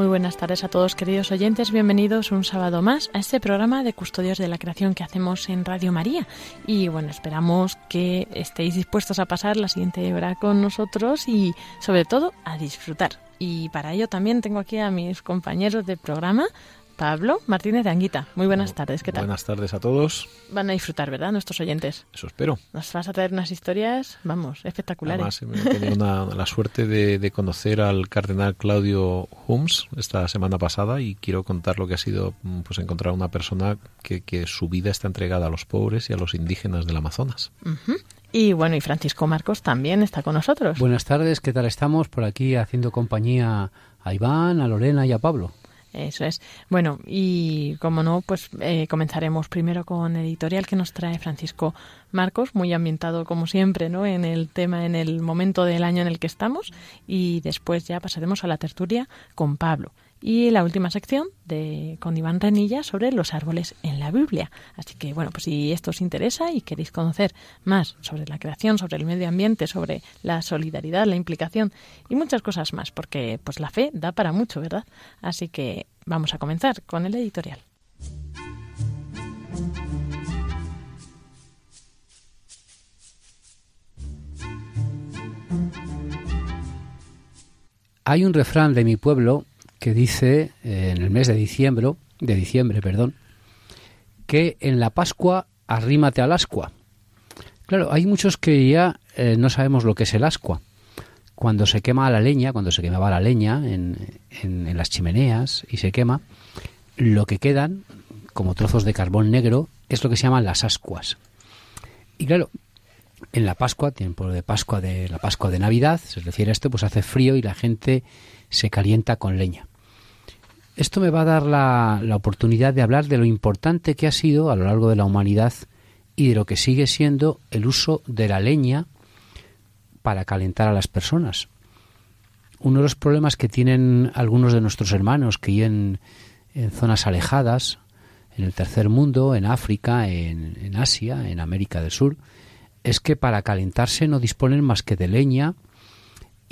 Muy buenas tardes a todos queridos oyentes, bienvenidos un sábado más a este programa de Custodios de la Creación que hacemos en Radio María. Y bueno, esperamos que estéis dispuestos a pasar la siguiente hora con nosotros y sobre todo a disfrutar. Y para ello también tengo aquí a mis compañeros de programa, Pablo Martínez de Anguita. Muy buenas tardes, ¿qué tal? Buenas tardes a todos. Van a disfrutar, ¿verdad? Nuestros oyentes. Eso espero. Nos vas a traer unas historias, vamos, espectaculares. Además, he tenido una- la suerte de, de conocer al cardenal Claudio Humes esta semana pasada y quiero contar lo que ha sido mm, pues encontrar una persona que, que su vida está entregada a los pobres y a los indígenas del Amazonas. Y bueno, y Francisco Marcos también está con nosotros. Buenas tardes, ¿qué tal estamos? Por aquí haciendo compañía a Iván, a Lorena y a Pablo. Eso es. Bueno, y como no, pues eh, comenzaremos primero con editorial que nos trae Francisco Marcos, muy ambientado como siempre, ¿no? En el tema, en el momento del año en el que estamos, y después ya pasaremos a la tertulia con Pablo. Y la última sección de con Iván Renilla sobre los árboles en la Biblia. Así que bueno, pues si esto os interesa y queréis conocer más sobre la creación, sobre el medio ambiente, sobre la solidaridad, la implicación y muchas cosas más, porque pues la fe da para mucho, ¿verdad? Así que vamos a comenzar con el editorial. Hay un refrán de mi pueblo que dice eh, en el mes de diciembre, de diciembre, perdón, que en la Pascua arrímate al ascua. Claro, hay muchos que ya eh, no sabemos lo que es el ascua. Cuando se quema la leña, cuando se quemaba la leña en, en las chimeneas y se quema, lo que quedan, como trozos de carbón negro, es lo que se llaman las ascuas. Y claro, en la Pascua, tiempo de Pascua de la Pascua de Navidad, se refiere a esto, pues hace frío y la gente se calienta con leña. Esto me va a dar la, oportunidad de hablar de lo importante que ha sido a lo largo de la humanidad y de lo que sigue siendo el uso de la leña para calentar a las personas. Uno de los problemas que tienen algunos de nuestros hermanos que viven en zonas alejadas, en el tercer mundo, en África, en Asia, en América del Sur, es que para calentarse no disponen más que de leña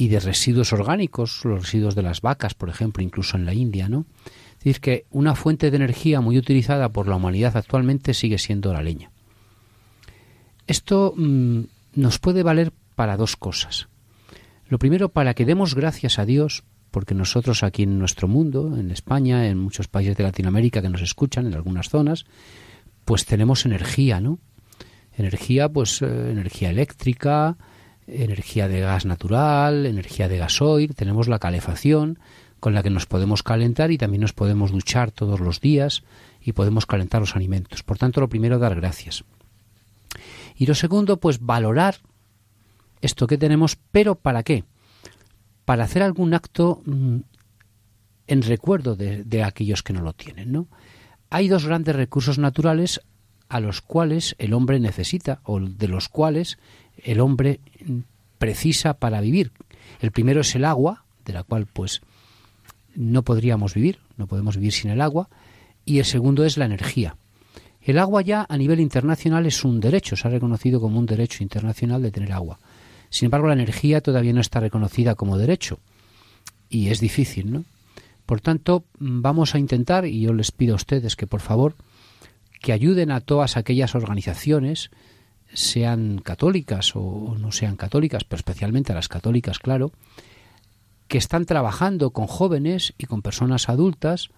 y de residuos orgánicos, los residuos de las vacas, por ejemplo, incluso en la India, ¿no? Es decir, que una fuente de energía muy utilizada por la humanidad actualmente sigue siendo la leña. Esto mmm, nos puede valer para dos cosas. Lo primero, para que demos gracias a Dios, porque nosotros aquí en nuestro mundo, en España, en muchos países de Latinoamérica que nos escuchan, en algunas zonas, pues tenemos energía, ¿no? Energía, pues eh, energía eléctrica, energía de gas natural, energía de gasoil, tenemos la calefacción con la que nos podemos calentar y también nos podemos duchar todos los días y podemos calentar los alimentos. Por tanto, lo primero, dar gracias. Y lo segundo, pues valorar esto que tenemos, pero ¿para qué? Para hacer algún acto mmm, en recuerdo de, de, aquellos que no lo tienen, ¿no? Hay dos grandes recursos naturales a los cuales el hombre necesita o de los cuales el hombre precisa para vivir. El primero es el agua, de la cual pues no podríamos vivir, no podemos vivir sin el agua, y el segundo es la energía. El agua ya a nivel internacional es un derecho, se ha reconocido como un derecho internacional de tener agua. Sin embargo, la energía todavía no está reconocida como derecho y es difícil, ¿no? Por tanto, vamos a intentar, y yo les pido a ustedes que por favor que ayuden a todas aquellas organizaciones, sean católicas o no sean católicas, pero especialmente a las católicas, claro, que están trabajando con jóvenes y con personas adultas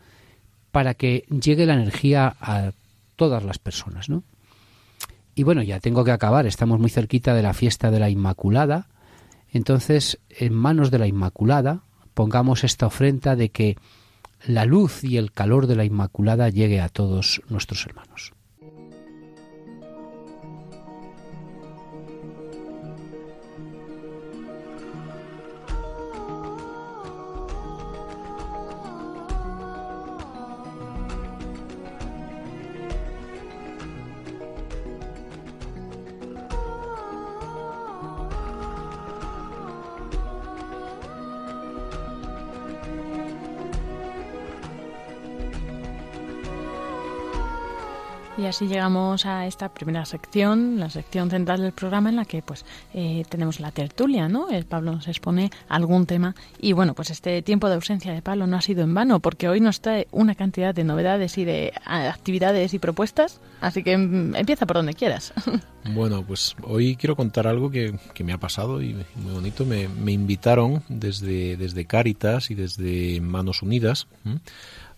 para que llegue la energía a todas las personas, ¿no? Y bueno, ya tengo que acabar, estamos muy cerquita de la fiesta de la Inmaculada, entonces en manos de la Inmaculada pongamos esta ofrenda de que la luz y el calor de la Inmaculada llegue a todos nuestros hermanos. Así llegamos a esta primera sección, la sección central del programa en la que pues eh, tenemos la tertulia, ¿no? El Pablo nos expone algún tema y bueno, pues este tiempo de ausencia de Pablo no ha sido en vano porque hoy nos trae una cantidad de novedades y de actividades y propuestas, así que empieza por donde quieras. Bueno, pues hoy quiero contar algo que, que me ha pasado y muy bonito. Me, me, invitaron desde, desde Cáritas y desde Manos Unidas. ¿m?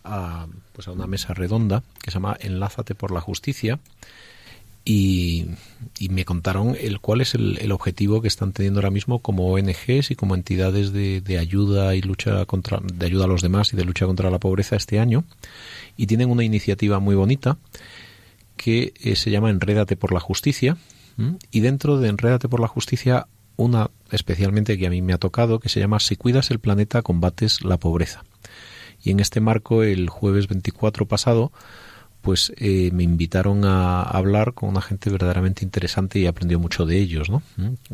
A, pues a una mesa redonda que se llama Enlázate por la Justicia y, me contaron el cuál es el, objetivo que están teniendo ahora mismo como ONGs y como entidades de, ayuda y lucha contra de ayuda a los demás y de lucha contra la pobreza este año. Y tienen una iniciativa muy bonita que eh, se llama Enrédate por la Justicia y dentro de Enrédate por la Justicia una especialmente que a mí me ha tocado que se llama Si cuidas el planeta combates la pobreza y en este marco, el jueves 24 pasado, pues eh, me invitaron a hablar con una gente verdaderamente interesante y aprendió mucho de ellos. ¿no?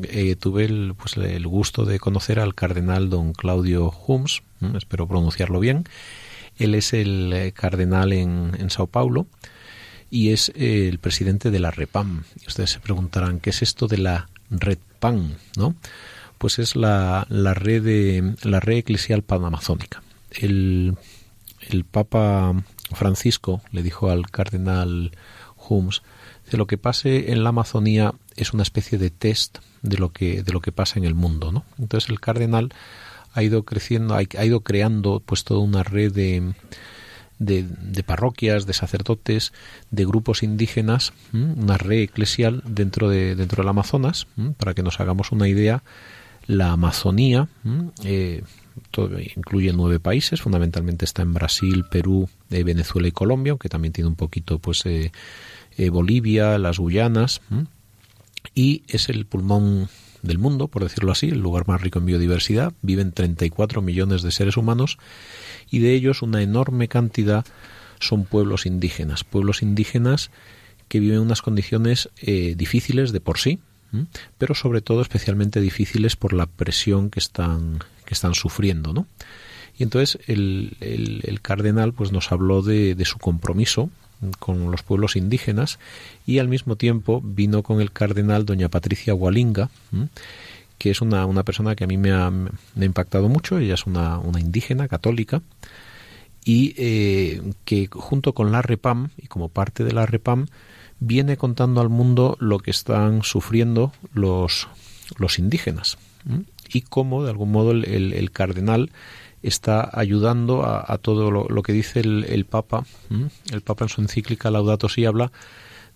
Eh, tuve el, pues, el gusto de conocer al cardenal don Claudio Humes, ¿no? espero pronunciarlo bien. Él es el eh, cardenal en, en Sao Paulo y es el presidente de la REPAM. Y ustedes se preguntarán, ¿qué es esto de la REPAM? ¿no? Pues es la, la, red, de, la red eclesial panamazónica el, el Papa Francisco le dijo al cardenal Humes que lo que pase en la Amazonía es una especie de test de lo que de lo que pasa en el mundo, ¿no? Entonces el cardenal ha ido creciendo, ha ido creando pues toda una red de de, parroquias, de sacerdotes, de grupos indígenas, una red eclesial dentro, de, dentro del Amazonas, para que nos hagamos una idea. La Amazonía eh, incluye nueve países, fundamentalmente está en Brasil, Perú, eh, Venezuela y Colombia, aunque también tiene un poquito pues eh, Bolivia, las Guyanas, y es el pulmón del mundo, por decirlo así, el lugar más rico en biodiversidad. Viven 34 millones de seres humanos y de ellos una enorme cantidad son pueblos indígenas, pueblos indígenas que viven en unas condiciones eh, difíciles de por sí, pero sobre todo especialmente difíciles por la presión que están, que están sufriendo, ¿no? Y entonces el, el, cardenal pues nos habló de, de, su compromiso con los pueblos indígenas y al mismo tiempo vino con el cardenal doña Patricia Gualinga, que es una, una, persona que a mí me ha, impactado mucho, ella es una, una indígena católica y eh, que junto con la REPAM y como parte de la REPAM viene contando al mundo lo que están sufriendo los, los indígenas y cómo de algún modo el, cardenal está ayudando a, todo lo, que dice el, Papa. El Papa en su encíclica Laudato Si habla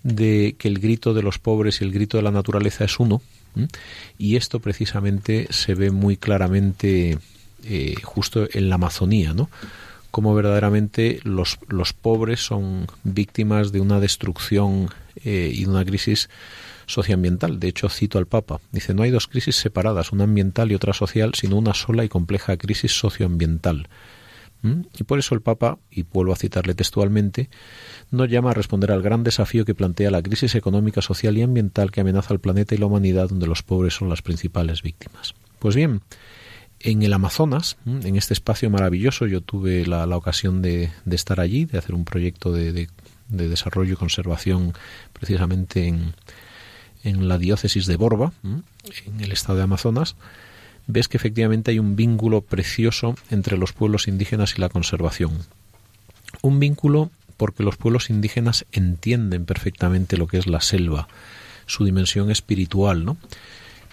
de que el grito de los pobres y el grito de la naturaleza es uno. Y esto precisamente se ve muy claramente eh, justo en la Amazonía, ¿no? Como verdaderamente los, los pobres son víctimas de una destrucción eh, y de una crisis socioambiental. De hecho, cito al Papa. Dice, no hay dos crisis separadas, una ambiental y otra social, sino una sola y compleja crisis socioambiental. ¿Mm? Y por eso el Papa, y vuelvo a citarle textualmente, nos llama a responder al gran desafío que plantea la crisis económica, social y ambiental que amenaza al planeta y la humanidad, donde los pobres son las principales víctimas. Pues bien, en el Amazonas, en este espacio maravilloso, yo tuve la, ocasión de, estar allí, de hacer un proyecto de desarrollo y conservación precisamente en, en la diócesis de Borba, en el estado de Amazonas, ves que efectivamente hay un vínculo precioso entre los pueblos indígenas y la conservación. Un vínculo porque los pueblos indígenas entienden perfectamente lo que es la selva, su dimensión espiritual, ¿no?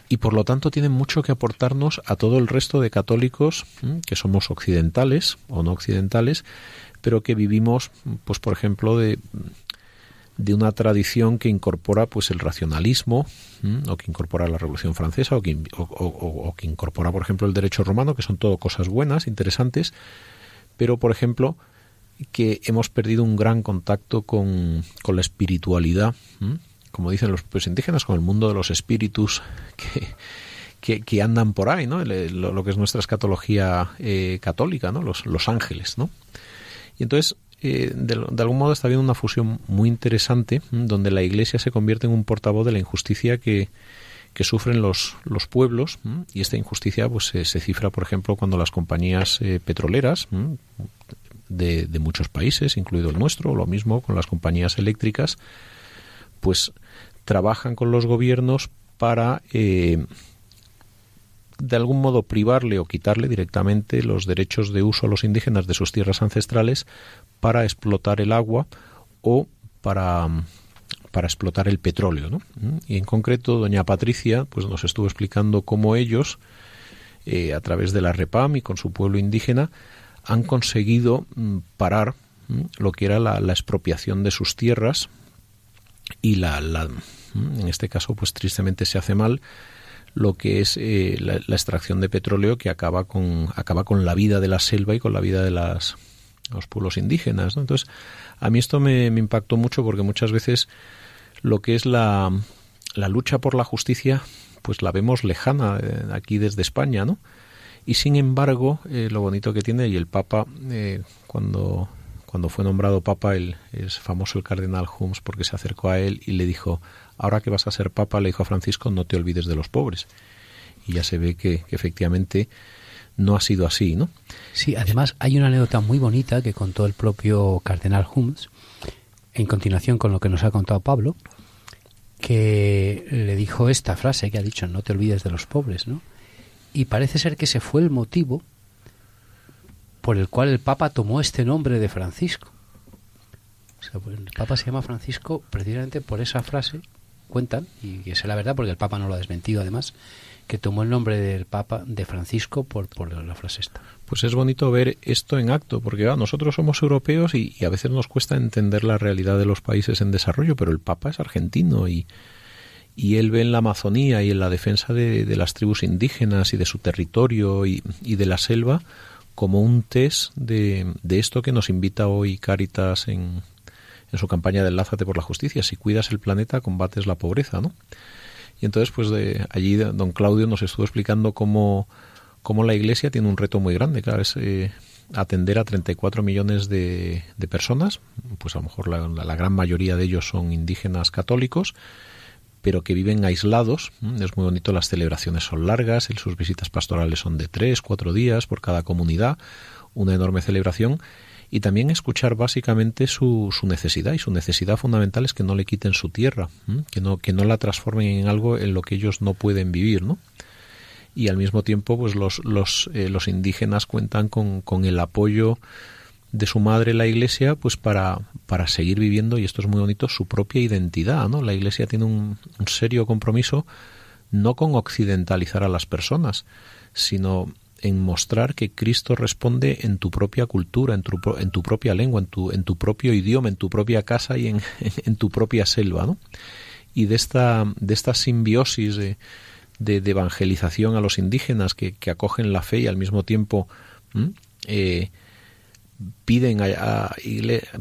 Y por lo tanto tienen mucho que aportarnos a todo el resto de católicos que somos occidentales o no occidentales, pero que vivimos, pues por ejemplo, de de una tradición que incorpora pues el racionalismo o que incorpora la Revolución Francesa o que, incorpora por ejemplo el derecho romano que son todo cosas buenas interesantes. Pero por ejemplo que hemos perdido un gran contacto con, con la espiritualidad como dicen los pueblos indígenas con el mundo de los espíritus que, que, andan por ahí no lo, que es nuestra escatología eh, católica no los, los ángeles no y entonces eh, de, algún modo está habiendo una fusión muy interesante donde la Iglesia se convierte en un portavoz de la injusticia que, sufren los, los pueblos y esta injusticia pues se, cifra por ejemplo cuando las compañías eh, petroleras de, de, muchos países incluido el nuestro lo mismo con las compañías eléctricas pues trabajan con los gobiernos para eh, de algún modo privarle o quitarle directamente los derechos de uso a los indígenas de sus tierras ancestrales para explotar el agua o para, para explotar el petróleo. ¿no? Y en concreto, doña Patricia pues nos estuvo explicando cómo ellos, eh, a través de la REPAM y con su pueblo indígena, han conseguido mm, parar lo que era la, expropiación de sus tierras y la, en este caso pues tristemente se hace mal lo que es eh, la, extracción de petróleo que acaba con acaba con la vida de la selva y con la vida de las los pueblos indígenas. Entonces, a mí esto me, impactó mucho porque muchas veces lo que es la, la lucha por la justicia, pues la vemos lejana eh, aquí desde España, ¿no? Y sin embargo, eh, lo bonito que tiene, y el Papa, eh, cuando, cuando fue nombrado Papa, el, es famoso el cardenal Holmes porque se acercó a él y le dijo, ahora que vas a ser Papa, le dijo a Francisco, no te olvides de los pobres. Y ya se ve que efectivamente no ha sido así, ¿no? Sí, además hay una anécdota muy bonita que contó el propio cardenal Humes, en continuación con lo que nos ha contado Pablo, que le dijo esta frase que ha dicho, no te olvides de los pobres, ¿no? Y parece ser que ese fue el motivo por el cual el Papa tomó este nombre de Francisco. O sea, pues, el Papa se llama Francisco precisamente por esa frase cuentan, y es la verdad porque el Papa no lo ha desmentido además, que tomó el nombre del Papa de Francisco por, por la frase esta. Pues es bonito ver esto en acto, porque nosotros somos europeos y, a veces nos cuesta entender la realidad de los países en desarrollo, pero el Papa es argentino y, y él ve en la Amazonía y en la defensa de, las tribus indígenas y de su territorio y, de la selva como un test de, de, esto que nos invita hoy Cáritas en, en su campaña de Lázate por la Justicia. Si cuidas el planeta, combates la pobreza, ¿no? Y entonces, pues de allí don Claudio nos estuvo explicando cómo, cómo la Iglesia tiene un reto muy grande, claro, es eh, atender a 34 millones de, personas, pues a lo mejor la, la, gran mayoría de ellos son indígenas católicos, pero que viven aislados. Es muy bonito, las celebraciones son largas, sus visitas pastorales son de tres, cuatro días por cada comunidad, una enorme celebración y también escuchar básicamente su, su, necesidad y su necesidad fundamental es que no le quiten su tierra, que no que no la transformen en algo en lo que ellos no pueden vivir, ¿no? Y al mismo tiempo, pues los los, eh, los indígenas cuentan con, con el apoyo de su madre la iglesia pues para, para seguir viviendo y esto es muy bonito su propia identidad no la iglesia tiene un, un serio compromiso no con occidentalizar a las personas sino en mostrar que Cristo responde en tu propia cultura, en tu, en tu propia lengua, en tu, en tu propio idioma, en tu propia casa y en, en tu propia selva, ¿no? Y de esta, de esta simbiosis de, de, evangelización a los indígenas que, que, acogen la fe y al mismo tiempo eh, piden, a,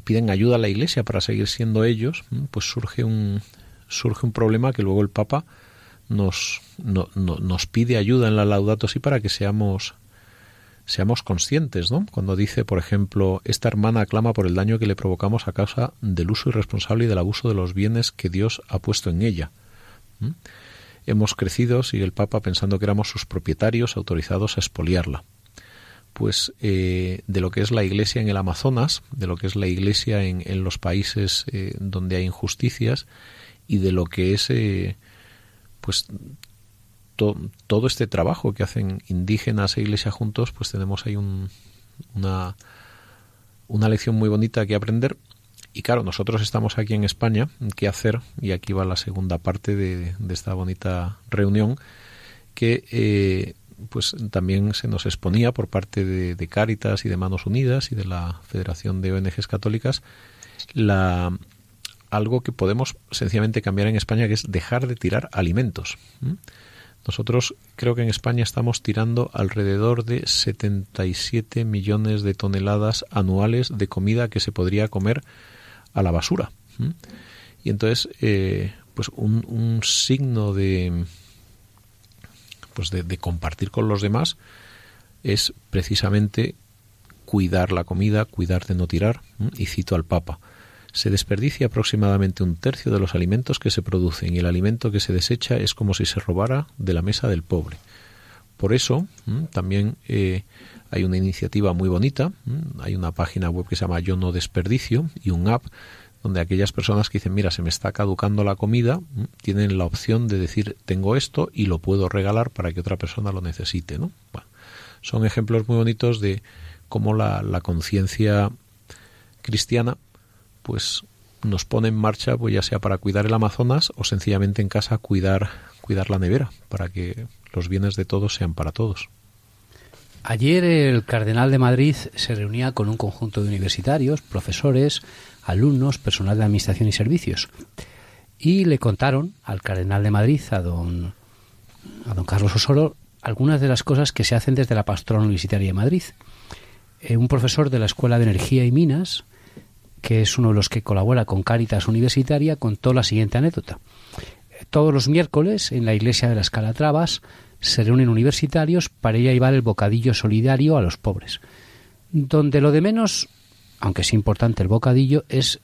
piden ayuda a la Iglesia para seguir siendo ellos, pues surge un, surge un problema que luego el Papa nos, no, nos pide ayuda en la Laudato Si para que seamos seamos conscientes, ¿no? Cuando dice, por ejemplo, esta hermana aclama por el daño que le provocamos a causa del uso irresponsable y del abuso de los bienes que Dios ha puesto en ella. Hemos crecido, sigue el Papa, pensando que éramos sus propietarios autorizados a expoliarla. Pues eh, de lo que es la Iglesia en el Amazonas, de lo que es la Iglesia en, en los países eh, donde hay injusticias y de lo que es eh, pues todo este trabajo que hacen indígenas e iglesia juntos, pues tenemos ahí una, una lección muy bonita que aprender. Y claro, nosotros estamos aquí en España, ¿qué hacer? Y aquí va la segunda parte de, esta bonita reunión, que eh, pues también se nos exponía por parte de, de Cáritas y de Manos Unidas y de la Federación de ONGs Católicas la, algo que podemos sencillamente cambiar en España, que es dejar de tirar alimentos. Nosotros creo que en España estamos tirando alrededor de 77 millones de toneladas anuales de comida que se podría comer a la basura. Y entonces, eh, pues un, signo de, pues de, de compartir con los demás es precisamente cuidar la comida, cuidar de no tirar. Y cito al Papa se desperdicia aproximadamente un tercio de los alimentos que se producen y el alimento que se desecha es como si se robara de la mesa del pobre. Por eso también eh, hay una iniciativa muy bonita, hay una página web que se llama Yo no desperdicio y un app donde aquellas personas que dicen, mira, se me está caducando la comida, tienen la opción de decir, tengo esto y lo puedo regalar para que otra persona lo necesite. son ejemplos muy bonitos de cómo la, la conciencia cristiana pues nos pone en marcha, pues ya sea para cuidar el Amazonas o sencillamente en casa cuidar, cuidar la nevera, para que los bienes de todos sean para todos. Ayer el Cardenal de Madrid se reunía con un conjunto de universitarios, profesores, alumnos, personal de Administración y Servicios. Y le contaron al Cardenal de Madrid, a don, a don Carlos Osoro, algunas de las cosas que se hacen desde la Pastoral Universitaria de Madrid. Eh, un profesor de la Escuela de Energía y Minas que es uno de los que colabora con Cáritas Universitaria, contó la siguiente anécdota. Todos los miércoles en la iglesia de las Calatravas se reúnen universitarios para ir a llevar el bocadillo solidario a los pobres. Donde lo de menos, aunque es importante el bocadillo, es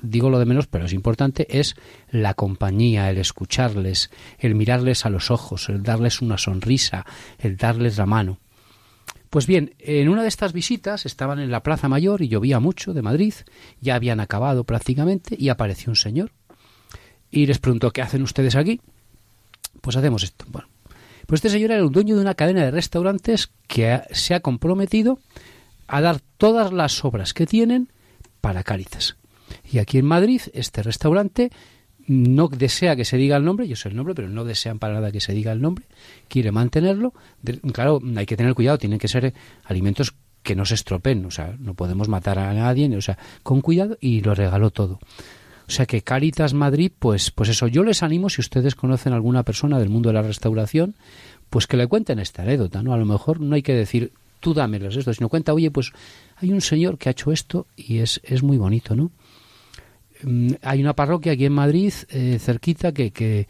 digo lo de menos, pero es importante, es la compañía, el escucharles, el mirarles a los ojos, el darles una sonrisa, el darles la mano. Pues bien, en una de estas visitas estaban en la Plaza Mayor y llovía mucho de Madrid, ya habían acabado prácticamente y apareció un señor y les preguntó ¿qué hacen ustedes aquí? Pues hacemos esto. Bueno, pues este señor era el dueño de una cadena de restaurantes que se ha comprometido a dar todas las obras que tienen para Cáritas. Y aquí en Madrid, este restaurante no desea que se diga el nombre, yo sé el nombre, pero no desean para nada que se diga el nombre, quiere mantenerlo. claro, hay que tener cuidado, tienen que ser alimentos que no se estropen, o sea, no podemos matar a nadie, o sea, con cuidado y lo regaló todo. O sea que Caritas Madrid, pues, pues eso, yo les animo, si ustedes conocen a alguna persona del mundo de la restauración, pues que le cuenten esta anécdota, ¿no? A lo mejor no hay que decir, tú dámelos esto, sino cuenta, oye, pues hay un señor que ha hecho esto y es, es muy bonito, ¿no? Mm, hay una parroquia aquí en Madrid, eh, cerquita, que, que,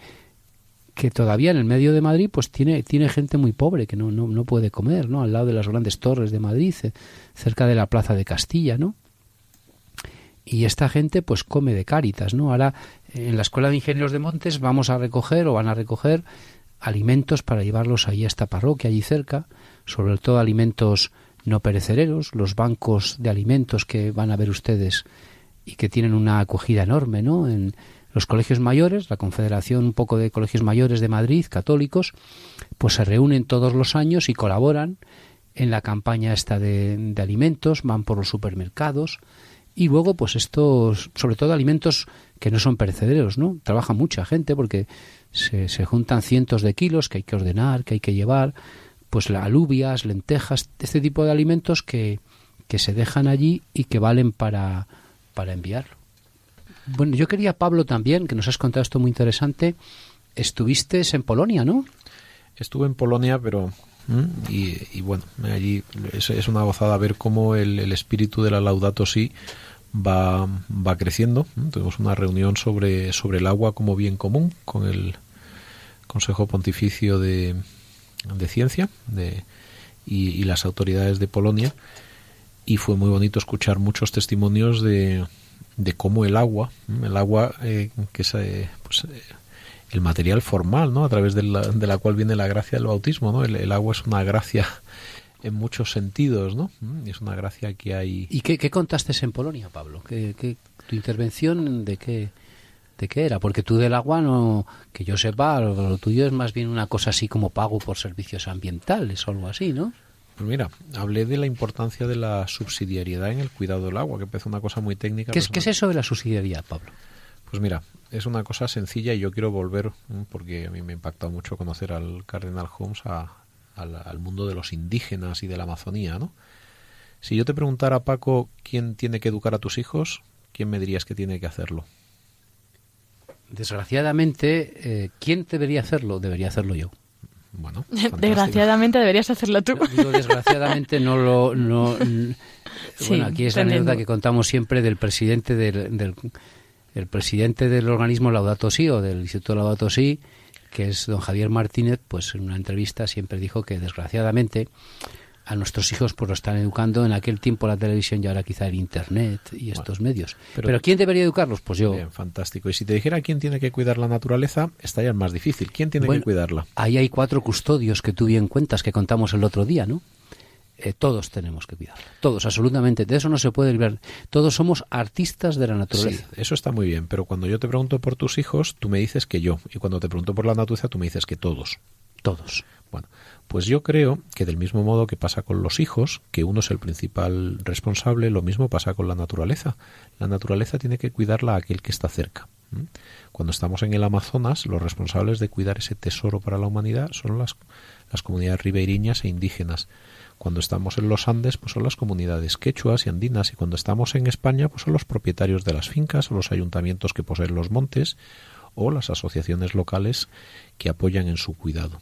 que, todavía en el medio de Madrid pues tiene, tiene gente muy pobre que no, no, no puede comer, ¿no? Al lado de las grandes torres de Madrid, eh, cerca de la Plaza de Castilla, ¿no? Y esta gente pues come de cáritas, ¿no? Ahora en la Escuela de Ingenieros de Montes vamos a recoger o van a recoger alimentos para llevarlos ahí a esta parroquia, allí cerca, sobre todo alimentos no perecederos, los bancos de alimentos que van a ver ustedes y que tienen una acogida enorme, ¿no? En los colegios mayores, la Confederación un poco de Colegios Mayores de Madrid, católicos, pues se reúnen todos los años y colaboran en la campaña esta de, alimentos, van por los supermercados y luego pues estos, sobre todo alimentos que no son perecederos, ¿no? Trabaja mucha gente porque se, juntan cientos de kilos que hay que ordenar, que hay que llevar, pues alubias, lentejas, este tipo de alimentos que, que se dejan allí y que valen para, para enviarlo. Bueno, yo quería, Pablo, también, que nos has contado esto muy interesante, estuviste en Polonia, ¿no? Estuve en Polonia, pero... Y, bueno, allí es, una gozada ver cómo el, espíritu de la Laudato Si va, va creciendo. Tuvimos una reunión sobre, sobre el agua como bien común con el Consejo Pontificio de, de Ciencia de, y las autoridades de Polonia y fue muy bonito escuchar muchos testimonios de, de cómo el agua, el agua eh, que es eh, pues, eh, el material formal, ¿no? A través de la, de la, cual viene la gracia del bautismo, ¿no? El, agua es una gracia en muchos sentidos, ¿no? Mm, es una gracia que hay. ¿Y qué, qué contaste en Polonia, Pablo? ¿Qué, qué, tu intervención de qué, de qué era? Porque tú del agua no, que yo sepa, lo, lo tuyo es más bien una cosa así como pago por servicios ambientales o algo así, ¿no? Pues mira, hablé de la importancia de la subsidiariedad en el cuidado del agua, que parece una cosa muy técnica. ¿Qué es, ¿qué es eso de la subsidiariedad, Pablo? Pues mira, es una cosa sencilla y yo quiero volver, porque a mí me ha impactado mucho conocer al Cardenal Holmes, al, mundo de los indígenas y de la Amazonía, ¿no? Si yo te preguntara, Paco, ¿quién tiene que educar a tus hijos? ¿Quién me dirías que tiene que hacerlo? Desgraciadamente, eh, ¿quién debería hacerlo? Debería hacerlo yo. Bueno, desgraciadamente deberías hacerlo tú. desgraciadamente no lo. No, bueno, aquí es la anécdota que contamos siempre del presidente del, del el presidente del organismo Laudato Si o del Instituto Laudato Si, que es don Javier Martínez, pues en una entrevista siempre dijo que desgraciadamente a nuestros hijos pues lo están educando en aquel tiempo la televisión y ahora quizá el internet y estos medios. Pero, ¿quién debería educarlos? Pues yo. Bien, fantástico. Y si te dijera quién tiene que cuidar la naturaleza, estaría más difícil. ¿Quién tiene que cuidarla? Ahí hay cuatro custodios que tú bien cuentas que contamos el otro día, ¿no? Eh, todos tenemos que cuidarla. Todos, absolutamente. De eso no se puede librar. Todos somos artistas de la naturaleza. Sí, eso está muy bien. Pero cuando yo te pregunto por tus hijos, tú me dices que yo. Y cuando te pregunto por la naturaleza, tú me dices que todos. Todos. Bueno, pues yo creo que del mismo modo que pasa con los hijos, que uno es el principal responsable, lo mismo pasa con la naturaleza. La naturaleza tiene que cuidarla a aquel que está cerca. Cuando estamos en el Amazonas, los responsables de cuidar ese tesoro para la humanidad son las, comunidades ribeiriñas e indígenas. Cuando estamos en los Andes, pues son las comunidades quechuas y andinas. Y cuando estamos en España, pues son los propietarios de las fincas o los ayuntamientos que poseen los montes o las asociaciones locales que apoyan en su cuidado.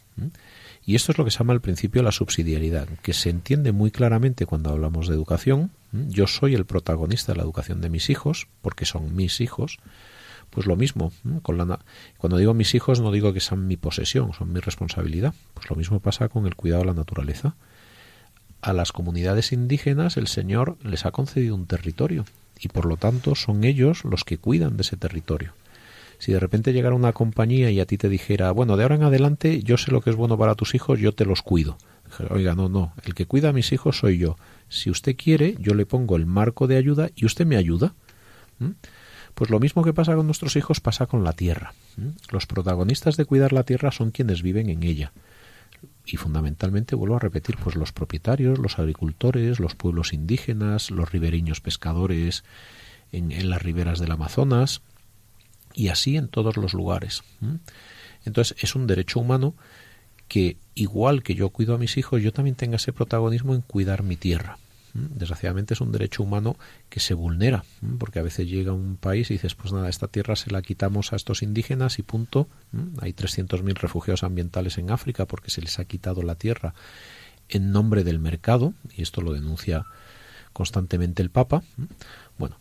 Y esto es lo que se llama el principio la subsidiariedad, que se entiende muy claramente cuando hablamos de educación. Yo soy el protagonista de la educación de mis hijos, porque son mis hijos. Pues lo mismo, con la, cuando digo mis hijos no digo que sean mi posesión, son mi responsabilidad. Pues lo mismo pasa con el cuidado de la naturaleza. A las comunidades indígenas el Señor les ha concedido un territorio y por lo tanto son ellos los que cuidan de ese territorio. Si de repente llegara una compañía y a ti te dijera, bueno, de ahora en adelante yo sé lo que es bueno para tus hijos, yo te los cuido. Oiga, no, no, el que cuida a mis hijos soy yo. Si usted quiere, yo le pongo el marco de ayuda y usted me ayuda. Pues lo mismo que pasa con nuestros hijos pasa con la tierra. Los protagonistas de cuidar la tierra son quienes viven en ella. Y fundamentalmente, vuelvo a repetir, pues los propietarios, los agricultores, los pueblos indígenas, los ribereños pescadores en, en las riberas del Amazonas, y así en todos los lugares. Entonces es un derecho humano que igual que yo cuido a mis hijos, yo también tenga ese protagonismo en cuidar mi tierra. Desgraciadamente es un derecho humano que se vulnera, porque a veces llega un país y dices, pues nada, esta tierra se la quitamos a estos indígenas y punto. Hay 300.000 refugiados ambientales en África porque se les ha quitado la tierra en nombre del mercado, y esto lo denuncia constantemente el Papa. Bueno,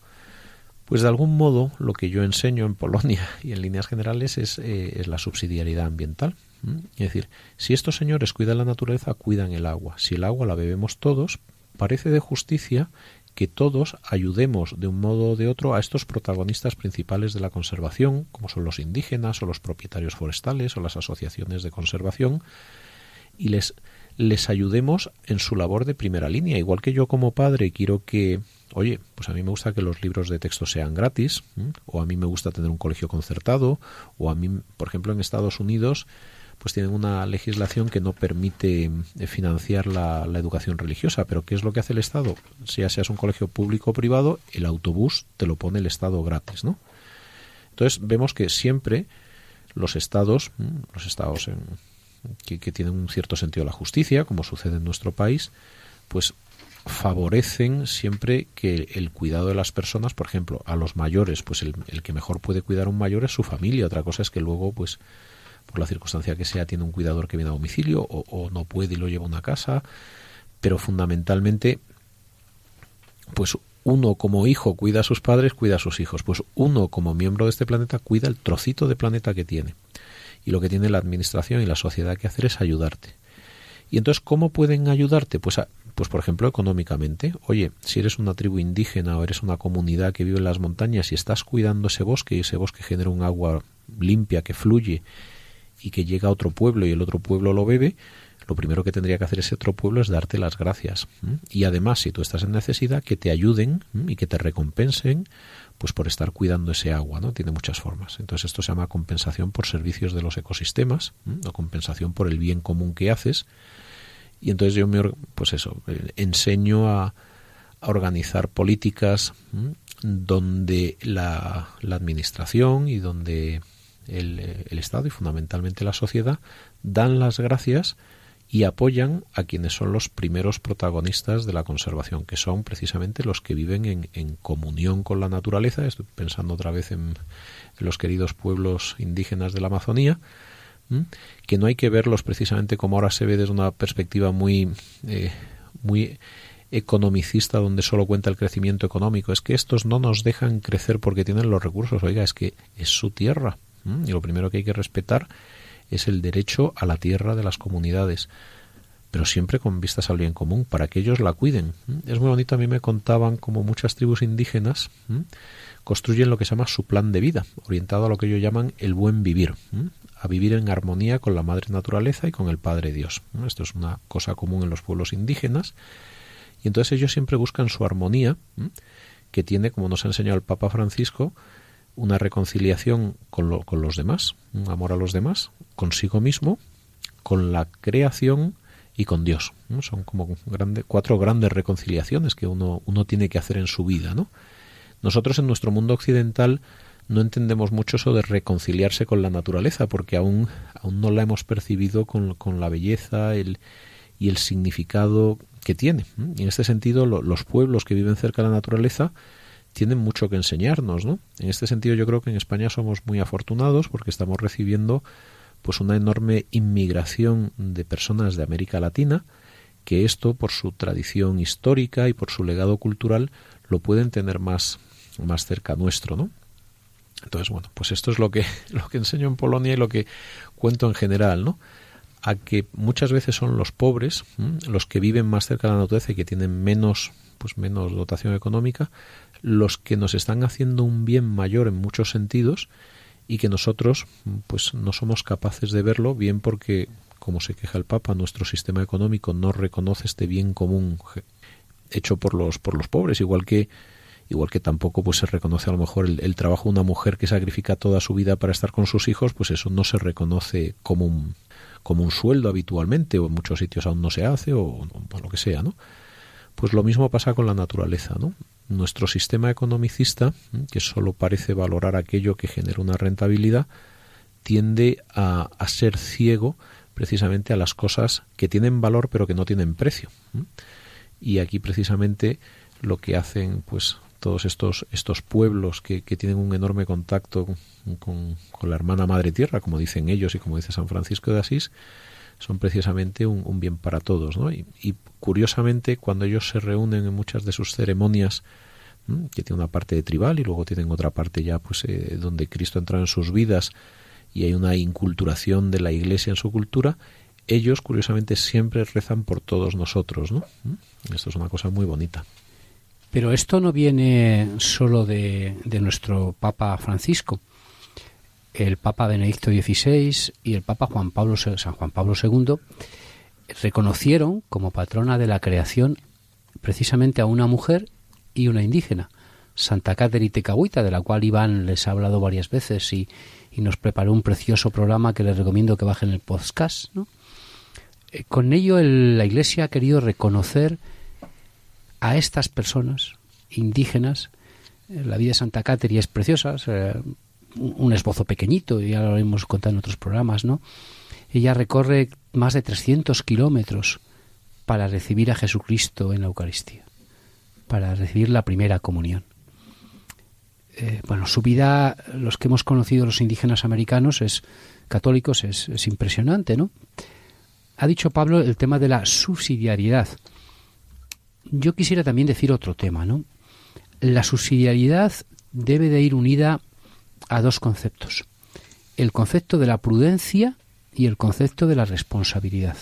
pues de algún modo lo que yo enseño en Polonia y en líneas generales es, eh, la subsidiariedad ambiental. Es decir, si estos señores cuidan la naturaleza, cuidan el agua. Si el agua la bebemos todos, parece de justicia que todos ayudemos de un modo o de otro a estos protagonistas principales de la conservación, como son los indígenas o los propietarios forestales o las asociaciones de conservación, y les, les ayudemos en su labor de primera línea. Igual que yo como padre quiero que, oye, pues a mí me gusta que los libros de texto sean gratis, o a mí me gusta tener un colegio concertado, o a mí, por ejemplo, en Estados Unidos, pues tienen una legislación que no permite eh, financiar la, educación religiosa. Pero ¿qué es lo que hace el Estado? Si ya seas un colegio público o privado, el autobús te lo pone el Estado gratis, ¿no? Entonces vemos que siempre los estados, los estados que, que, tienen un cierto sentido de la justicia, como sucede en nuestro país, pues favorecen siempre que el cuidado de las personas, por ejemplo, a los mayores, pues el, el que mejor puede cuidar a un mayor es su familia. Otra cosa es que luego, pues, por la circunstancia que sea, tiene un cuidador que viene a domicilio o, no puede y lo lleva a una casa, pero fundamentalmente, pues uno como hijo cuida a sus padres, cuida a sus hijos, pues uno como miembro de este planeta cuida el trocito de planeta que tiene. Y lo que tiene la administración y la sociedad que hacer es ayudarte. Y entonces, ¿cómo pueden ayudarte? Pues, pues por ejemplo, económicamente. Oye, si eres una tribu indígena o eres una comunidad que vive en las montañas y estás cuidando ese bosque y ese bosque genera un agua limpia que fluye y que llega a otro pueblo y el otro pueblo lo bebe, lo primero que tendría que hacer ese otro pueblo es darte las gracias. Y además, si tú estás en necesidad, que te ayuden y que te recompensen pues por estar cuidando ese agua, ¿no? Tiene muchas formas. Entonces esto se llama compensación por servicios de los ecosistemas o compensación por el bien común que haces. Y entonces yo me, pues eso, eh, enseño a, organizar políticas donde la, la administración y donde el, Estado y fundamentalmente la sociedad dan las gracias y apoyan a quienes son los primeros protagonistas de la conservación, que son precisamente los que viven en, comunión con la naturaleza. Estoy pensando otra vez en, los queridos pueblos indígenas de la Amazonía, que no hay que verlos precisamente como ahora se ve desde una perspectiva muy, eh, muy economicista donde solo cuenta el crecimiento económico. Es que estos no nos dejan crecer porque tienen los recursos. Oiga, es que es su tierra y lo primero que hay que respetar es el derecho a la tierra de las comunidades, pero siempre con vistas al bien común, para que ellos la cuiden. Es muy bonito, a mí me contaban como muchas tribus indígenas construyen lo que se llama su plan de vida, orientado a lo que ellos llaman el buen vivir, a vivir en armonía con la madre naturaleza y con el Padre Dios. Esto es una cosa común en los pueblos indígenas, y entonces ellos siempre buscan su armonía, que tiene, como nos ha enseñado el Papa Francisco, una reconciliación con, con los demás, un amor a los demás, consigo mismo, con la creación y con Dios. Son como cuatro grandes reconciliaciones que uno, uno tiene que hacer en su vida. ¿no? Nosotros en nuestro mundo occidental no entendemos mucho eso de reconciliarse con la naturaleza, porque aún, aún no la hemos percibido con, con la belleza el, y el significado que tiene. Y en este sentido, los pueblos que viven cerca de la naturaleza tienen mucho que enseñarnos, ¿no? En este sentido yo creo que en España somos muy afortunados porque estamos recibiendo pues una enorme inmigración de personas de América Latina que esto por su tradición histórica y por su legado cultural lo pueden tener más más cerca nuestro, ¿no? Entonces, bueno, pues esto es lo que lo que enseño en Polonia y lo que cuento en general, ¿no? A que muchas veces son los pobres, los que viven más cerca de la naturaleza y que tienen menos pues menos dotación económica, los que nos están haciendo un bien mayor en muchos sentidos y que nosotros pues no somos capaces de verlo bien porque como se queja el Papa nuestro sistema económico no reconoce este bien común hecho por los por los pobres igual que igual que tampoco pues se reconoce a lo mejor el, trabajo de una mujer que sacrifica toda su vida para estar con sus hijos pues eso no se reconoce como un como un sueldo habitualmente o en muchos sitios aún no se hace o, o lo que sea no pues lo mismo pasa con la naturaleza no nuestro sistema economicista, que solo parece valorar aquello que genera una rentabilidad, tiende a, a ser ciego precisamente a las cosas que tienen valor pero que no tienen precio. Y aquí precisamente lo que hacen pues todos estos, estos pueblos que, que tienen un enorme contacto con, con, la hermana madre tierra, como dicen ellos y como dice San Francisco de Asís, son precisamente un, bien para todos. ¿no? Y, curiosamente, cuando ellos se reúnen en muchas de sus ceremonias, que tiene una parte de tribal y luego tienen otra parte ya pues eh, donde Cristo entra en sus vidas y hay una inculturación de la Iglesia en su cultura, ellos curiosamente siempre rezan por todos nosotros, ¿no? Esto es una cosa muy bonita. Pero esto no viene solo de nuestro Papa Francisco. El Papa Benedicto XVI y el Papa Juan Pablo, San Juan Pablo II reconocieron como patrona de la creación precisamente a una mujer y una indígena, Santa Caterina Tecahuita, de la cual Iván les ha hablado varias veces y, y nos preparó un precioso programa que les recomiendo que bajen el podcast. Eh, con ello la Iglesia ha querido reconocer a estas personas indígenas. Eh, la vida de Santa Caterina es preciosa, un esbozo pequeñito, ya lo hemos contado en otros programas, ¿no? Ella recorre más de 300 kilómetros para recibir a Jesucristo en la Eucaristía, para recibir la primera comunión. Eh, bueno, su vida, los que hemos conocido los indígenas americanos, es católicos, es, es impresionante, ¿no? Ha dicho Pablo el tema de la subsidiariedad. Yo quisiera también decir otro tema, ¿no? La subsidiariedad debe de ir unida a dos conceptos. El concepto de la prudencia y el concepto de la responsabilidad.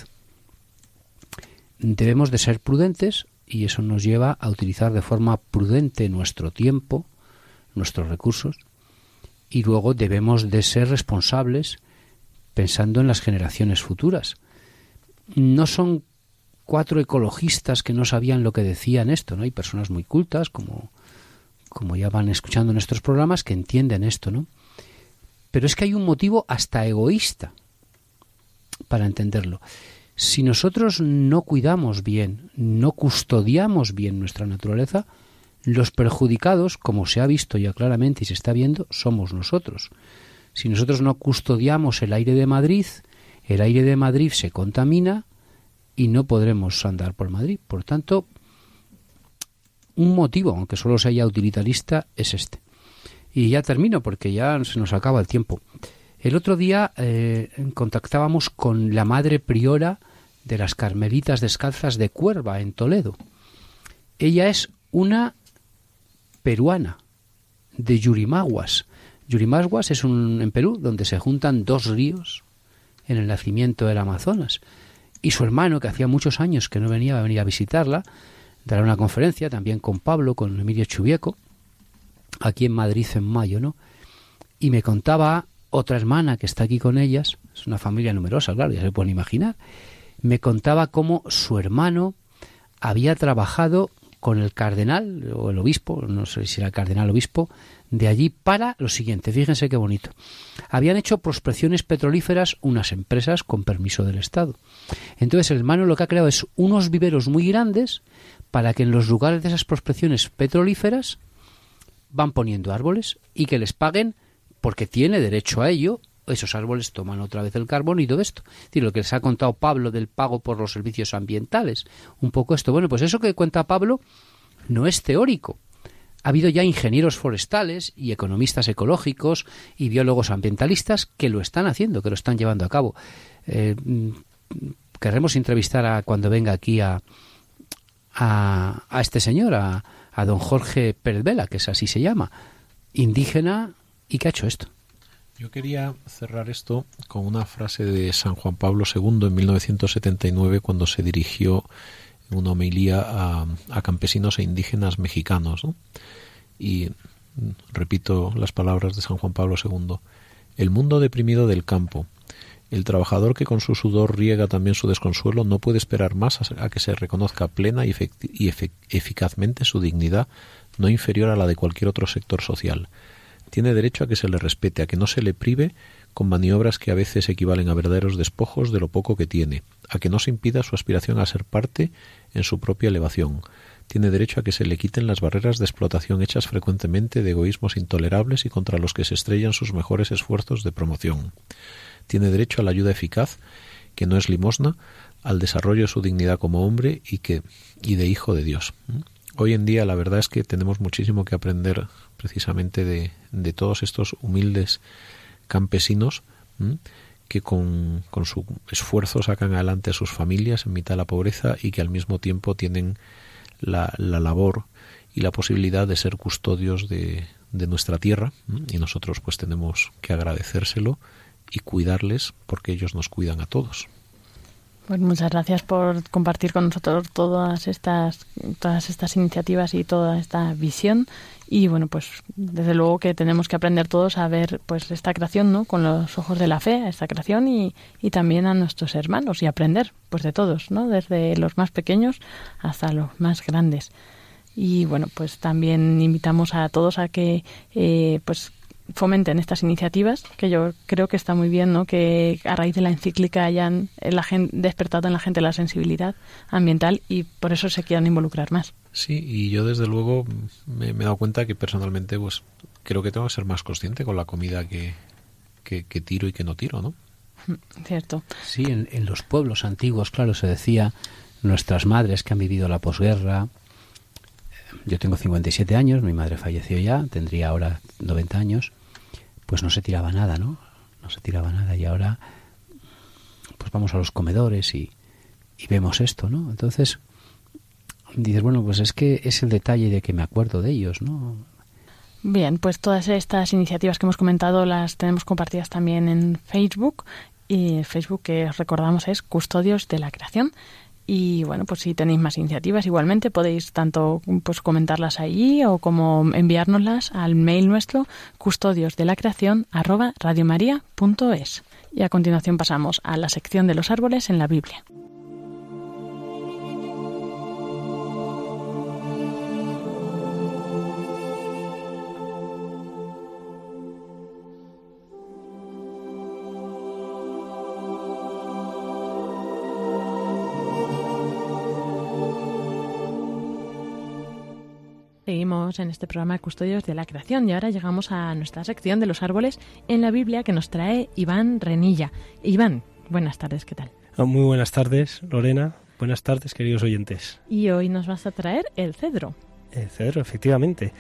Debemos de ser prudentes y eso nos lleva a utilizar de forma prudente nuestro tiempo, nuestros recursos y luego debemos de ser responsables pensando en las generaciones futuras. No son cuatro ecologistas que no sabían lo que decían esto, ¿no? Hay personas muy cultas, como, como ya van escuchando nuestros programas, que entienden esto, ¿no? Pero es que hay un motivo hasta egoísta para entenderlo. Si nosotros no cuidamos bien, no custodiamos bien nuestra naturaleza, los perjudicados, como se ha visto ya claramente y se está viendo, somos nosotros. Si nosotros no custodiamos el aire de Madrid, el aire de Madrid se contamina y no podremos andar por Madrid. Por tanto, un motivo, aunque solo sea utilitarista, es este. Y ya termino porque ya se nos acaba el tiempo. El otro día eh, contactábamos con la madre priora de las Carmelitas Descalzas de Cuerva, en Toledo. Ella es una peruana de Yurimaguas. Yurimaguas es un en Perú donde se juntan dos ríos en el nacimiento del Amazonas. Y su hermano, que hacía muchos años que no venía a venir a visitarla, dará una conferencia también con Pablo, con Emilio Chubieco, aquí en Madrid en mayo, ¿no? Y me contaba otra hermana que está aquí con ellas, es una familia numerosa, claro, ya se pueden imaginar, me contaba cómo su hermano había trabajado con el cardenal o el obispo, no sé si era el cardenal obispo, de allí para lo siguiente, fíjense qué bonito. Habían hecho prospecciones petrolíferas unas empresas con permiso del Estado. Entonces el hermano lo que ha creado es unos viveros muy grandes para que en los lugares de esas prospecciones petrolíferas van poniendo árboles y que les paguen porque tiene derecho a ello esos árboles toman otra vez el carbón y todo esto. Es decir, lo que les ha contado Pablo del pago por los servicios ambientales. Un poco esto. Bueno, pues eso que cuenta Pablo no es teórico. Ha habido ya ingenieros forestales y economistas ecológicos y biólogos ambientalistas que lo están haciendo, que lo están llevando a cabo. Eh, querremos entrevistar a cuando venga aquí a, a, este señor, a, a don Jorge Pérez Vela, que es así se llama, indígena y que ha hecho esto. Yo quería cerrar esto con una frase de San Juan Pablo II en 1979 cuando se dirigió en una homilía a, campesinos e indígenas mexicanos. Y repito las palabras de San Juan Pablo II. El mundo deprimido del campo, el trabajador que con su sudor riega también su desconsuelo no puede esperar más a que se reconozca plena y, eficazmente su dignidad, no inferior a la de cualquier otro sector social tiene derecho a que se le respete, a que no se le prive con maniobras que a veces equivalen a verdaderos despojos de lo poco que tiene, a que no se impida su aspiración a ser parte en su propia elevación. tiene derecho a que se le quiten las barreras de explotación hechas frecuentemente de egoísmos intolerables y contra los que se estrellan sus mejores esfuerzos de promoción. Tiene derecho a la ayuda eficaz, que no es limosna, al desarrollo de su dignidad como hombre y que y de hijo de Dios. Hoy en día la verdad es que tenemos muchísimo que aprender precisamente de, de todos estos humildes campesinos que con, con, su esfuerzo sacan adelante a sus familias en mitad de la pobreza y que al mismo tiempo tienen la, la labor y la posibilidad de ser custodios de, de nuestra tierra y nosotros pues tenemos que agradecérselo y cuidarles porque ellos nos cuidan a todos. Pues muchas gracias por compartir con nosotros todas estas, todas estas iniciativas y toda esta visión. Y bueno, pues desde luego que tenemos que aprender todos a ver pues esta creación, ¿no? Con los ojos de la fe, a esta creación y, y también a nuestros hermanos y aprender pues de todos, ¿no? Desde los más pequeños hasta los más grandes. Y bueno, pues también invitamos a todos a que eh, pues fomenten estas iniciativas, que yo creo que está muy bien, ¿no? que a raíz de la encíclica hayan la gente, despertado en la gente la sensibilidad ambiental y por eso se quieran involucrar más. Sí, y yo desde luego me, me he dado cuenta que personalmente pues creo que tengo que ser más consciente con la comida que, que, que tiro y que no tiro, ¿no? Cierto. Sí, en, en los pueblos antiguos, claro, se decía, nuestras madres que han vivido la posguerra, yo tengo 57 años, mi madre falleció ya, tendría ahora 90 años, pues no se tiraba nada, ¿no? No se tiraba nada y ahora pues vamos a los comedores y, y vemos esto, ¿no? Entonces dices, bueno, pues es que es el detalle de que me acuerdo de ellos, ¿no? Bien, pues todas estas iniciativas que hemos comentado las tenemos compartidas también en Facebook y Facebook que recordamos es Custodios de la Creación. Y bueno, pues si tenéis más iniciativas, igualmente podéis tanto pues comentarlas ahí o como enviárnoslas al mail nuestro custodios. Y a continuación pasamos a la sección de los árboles en la Biblia. En este programa de Custodios de la Creación y ahora llegamos a nuestra sección de los árboles en la Biblia que nos trae Iván Renilla. Iván, buenas tardes, ¿qué tal? Muy buenas tardes, Lorena. Buenas tardes, queridos oyentes. Y hoy nos vas a traer el cedro. El cedro, efectivamente.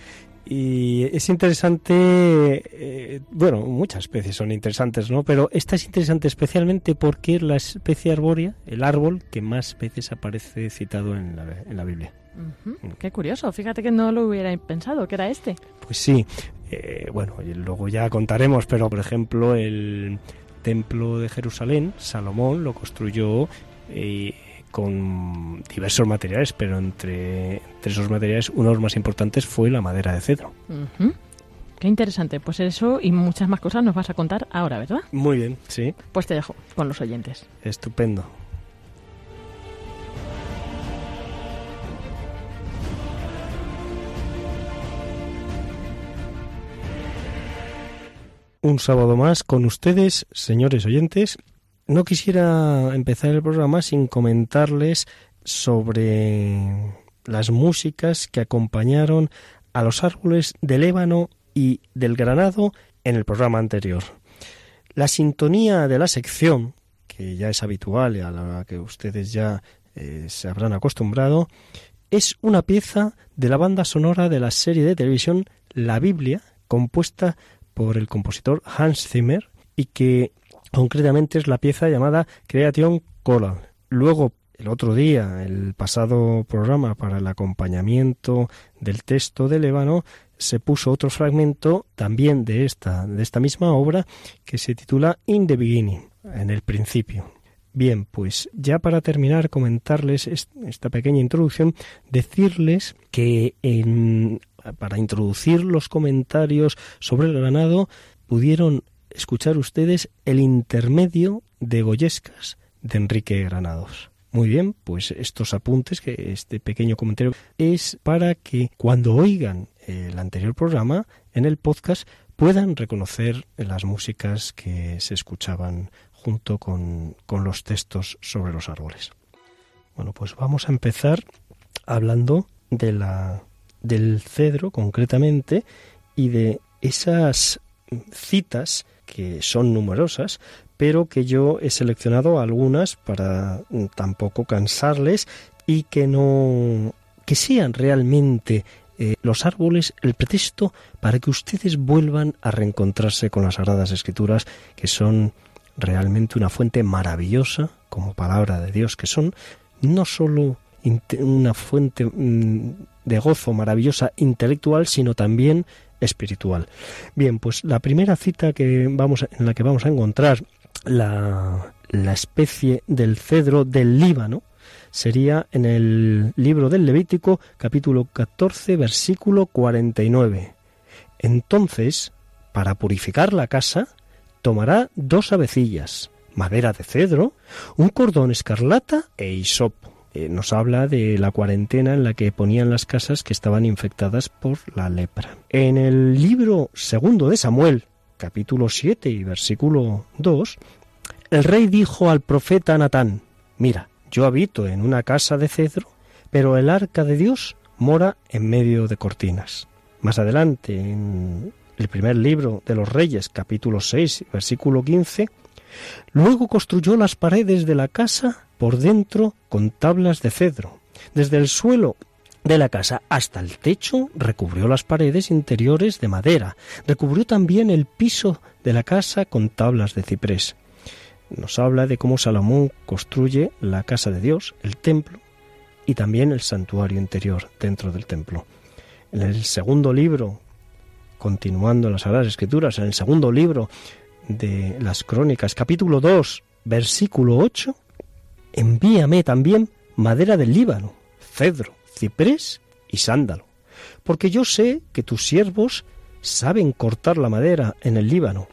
Y es interesante, eh, bueno, muchas especies son interesantes, ¿no? Pero esta es interesante especialmente porque es la especie arbórea, el árbol que más veces aparece citado en la, en la Biblia. Uh -huh. Qué curioso, fíjate que no lo hubiera pensado, que era este. Pues sí, eh, bueno, luego ya contaremos, pero por ejemplo el templo de Jerusalén, Salomón lo construyó eh, con diversos materiales, pero entre, entre, esos materiales uno de los más importantes fue la madera de cedro. Uh -huh. Qué interesante, pues eso y muchas más cosas nos vas a contar ahora, ¿verdad? Muy bien, sí. Pues te dejo con los oyentes. Estupendo. Un sábado más con ustedes, señores oyentes. No quisiera empezar el programa sin comentarles sobre las músicas que acompañaron a los árboles del ébano y del granado en el programa anterior. La sintonía de la sección, que ya es habitual y a la que ustedes ya eh, se habrán acostumbrado, es una pieza de la banda sonora de la serie de televisión La Biblia, compuesta por el compositor Hans Zimmer y que concretamente es la pieza llamada Creation Choral. Luego, el otro día, el pasado programa para el acompañamiento del texto del ébano, se puso otro fragmento también de esta, de esta misma obra que se titula In the Beginning, en el principio. Bien, pues ya para terminar, comentarles esta pequeña introducción, decirles que en, para introducir los comentarios sobre el granado pudieron escuchar ustedes el intermedio de Goyescas de Enrique Granados. Muy bien, pues estos apuntes, que este pequeño comentario es para que cuando oigan el anterior programa en el podcast puedan reconocer las músicas que se escuchaban junto con, con los textos sobre los árboles. Bueno, pues vamos a empezar hablando de la, del cedro concretamente y de esas citas que son numerosas, pero que yo he seleccionado algunas para tampoco cansarles y que no que sean realmente eh, los árboles el pretexto para que ustedes vuelvan a reencontrarse con las Sagradas Escrituras, que son realmente una fuente maravillosa, como palabra de Dios que son, no sólo una fuente mm, de gozo maravillosa intelectual, sino también espiritual. Bien, pues la primera cita que vamos en la que vamos a encontrar la, la especie del cedro del Líbano sería en el libro del Levítico capítulo 14 versículo 49. Entonces, para purificar la casa, tomará dos avecillas, madera de cedro, un cordón escarlata e hisopo. Eh, nos habla de la cuarentena en la que ponían las casas que estaban infectadas por la lepra. En el libro segundo de Samuel, capítulo 7 y versículo 2, el rey dijo al profeta Natán, mira, yo habito en una casa de cedro, pero el arca de Dios mora en medio de cortinas. Más adelante, en el primer libro de los Reyes, capítulo 6, versículo 15, luego construyó las paredes de la casa por dentro con tablas de cedro. Desde el suelo de la casa hasta el techo recubrió las paredes interiores de madera. Recubrió también el piso de la casa con tablas de ciprés nos habla de cómo Salomón construye la casa de Dios, el templo, y también el santuario interior dentro del templo. En el segundo libro, continuando las Sagradas Escrituras, en el segundo libro de las Crónicas, capítulo 2, versículo 8, envíame también madera del Líbano, cedro, ciprés y sándalo, porque yo sé que tus siervos saben cortar la madera en el Líbano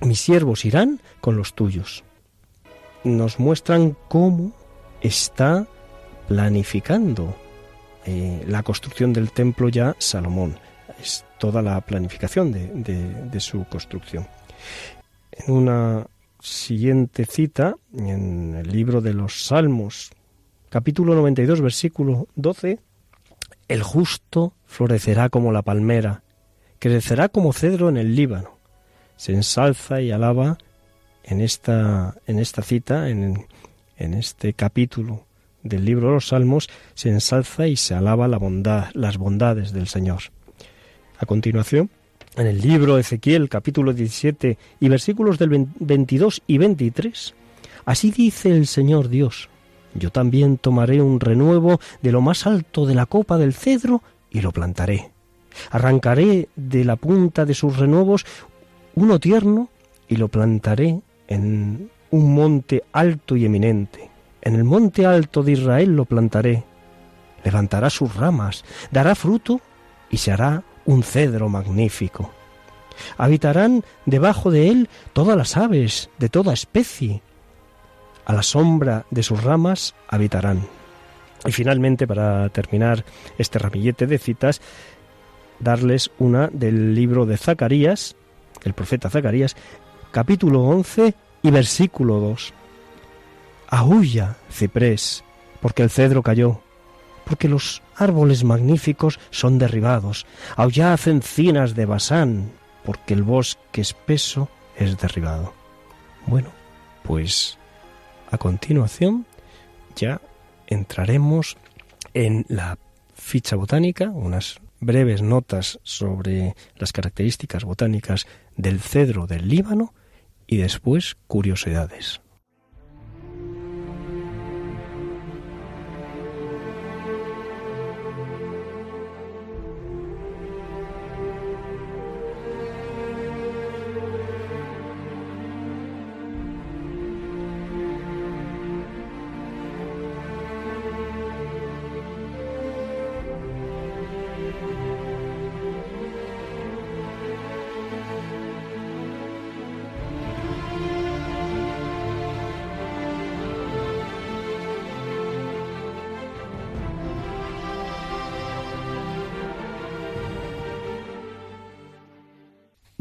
mis siervos irán con los tuyos. Nos muestran cómo está planificando eh, la construcción del templo ya Salomón. Es toda la planificación de, de su construcción. En una siguiente cita, en el libro de los Salmos, capítulo 92, versículo 12, el justo florecerá como la palmera, crecerá como cedro en el Líbano se ensalza y alaba en esta, en esta cita, en, en este capítulo del libro de los Salmos, se ensalza y se alaba la bondad, las bondades del Señor. A continuación, en el libro de Ezequiel, capítulo 17 y versículos del 22 y 23, así dice el Señor Dios, yo también tomaré un renuevo de lo más alto de la copa del cedro y lo plantaré. Arrancaré de la punta de sus renuevos uno tierno y lo plantaré en un monte alto y eminente. En el monte alto de Israel lo plantaré. Levantará sus ramas, dará fruto y se hará un cedro magnífico. Habitarán debajo de él todas las aves de toda especie. A la sombra de sus ramas habitarán. Y finalmente, para terminar este ramillete de citas, darles una del libro de Zacarías, el profeta Zacarías, capítulo 11 y versículo 2. Aúlla, ciprés, porque el cedro cayó, porque los árboles magníficos son derribados. Aullad encinas de Basán, porque el bosque espeso es derribado. Bueno, pues a continuación ya entraremos en la ficha botánica, unas breves notas sobre las características botánicas del cedro del Líbano y después curiosidades.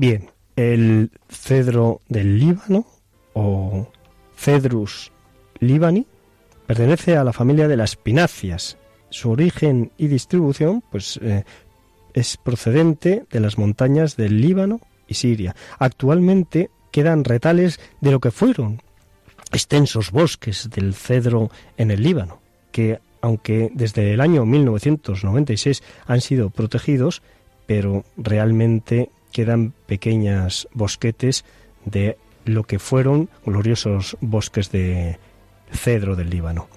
Bien, el cedro del Líbano o Cedrus libani pertenece a la familia de las pináceas su origen y distribución pues eh, es procedente de las montañas del Líbano y Siria. Actualmente quedan retales de lo que fueron extensos bosques del cedro en el Líbano, que aunque desde el año 1996 han sido protegidos, pero realmente quedan pequeñas bosquetes de lo que fueron gloriosos bosques de cedro del Líbano.